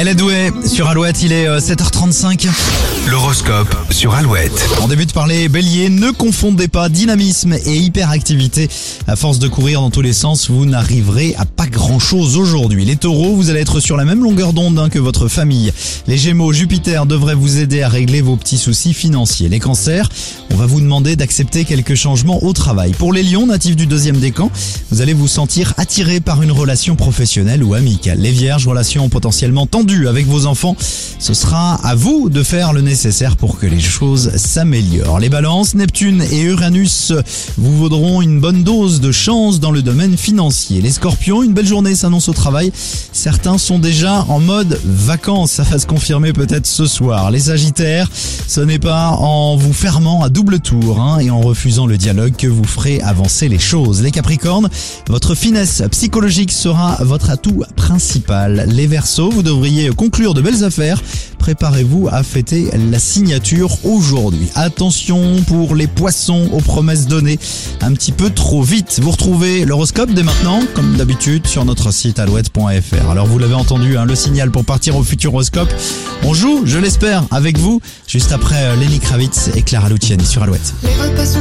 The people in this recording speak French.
Elle est douée sur Alouette, il est euh, 7h35. L'horoscope sur Alouette. On débute par les béliers, ne confondez pas dynamisme et hyperactivité. À force de courir dans tous les sens, vous n'arriverez à pas grand chose aujourd'hui. Les taureaux, vous allez être sur la même longueur d'onde hein, que votre famille. Les gémeaux, Jupiter devrait vous aider à régler vos petits soucis financiers. Les cancers, on va vous demander d'accepter quelques changements au travail. Pour les lions, natifs du deuxième décan, vous allez vous sentir attiré par une relation professionnelle ou amicale. Les vierges, relation potentiellement avec vos enfants, ce sera à vous de faire le nécessaire pour que les choses s'améliorent. Les balances, Neptune et Uranus vous vaudront une bonne dose de chance dans le domaine financier. Les scorpions, une belle journée s'annonce au travail. Certains sont déjà en mode vacances, ça va se confirmer peut-être ce soir. Les sagittaires, ce n'est pas en vous fermant à double tour hein, et en refusant le dialogue que vous ferez avancer les choses. Les capricornes, votre finesse psychologique sera votre atout principal. Les versos, vous devriez conclure de belles affaires. Préparez-vous à fêter la signature aujourd'hui. Attention pour les poissons aux promesses données un petit peu trop vite. Vous retrouvez l'horoscope dès maintenant, comme d'habitude, sur notre site alouette.fr. Alors vous l'avez entendu, hein, le signal pour partir au futur horoscope. On joue, je l'espère, avec vous, juste après euh, Lenny Kravitz et Clara Luciani sur Alouette. Les repas sont,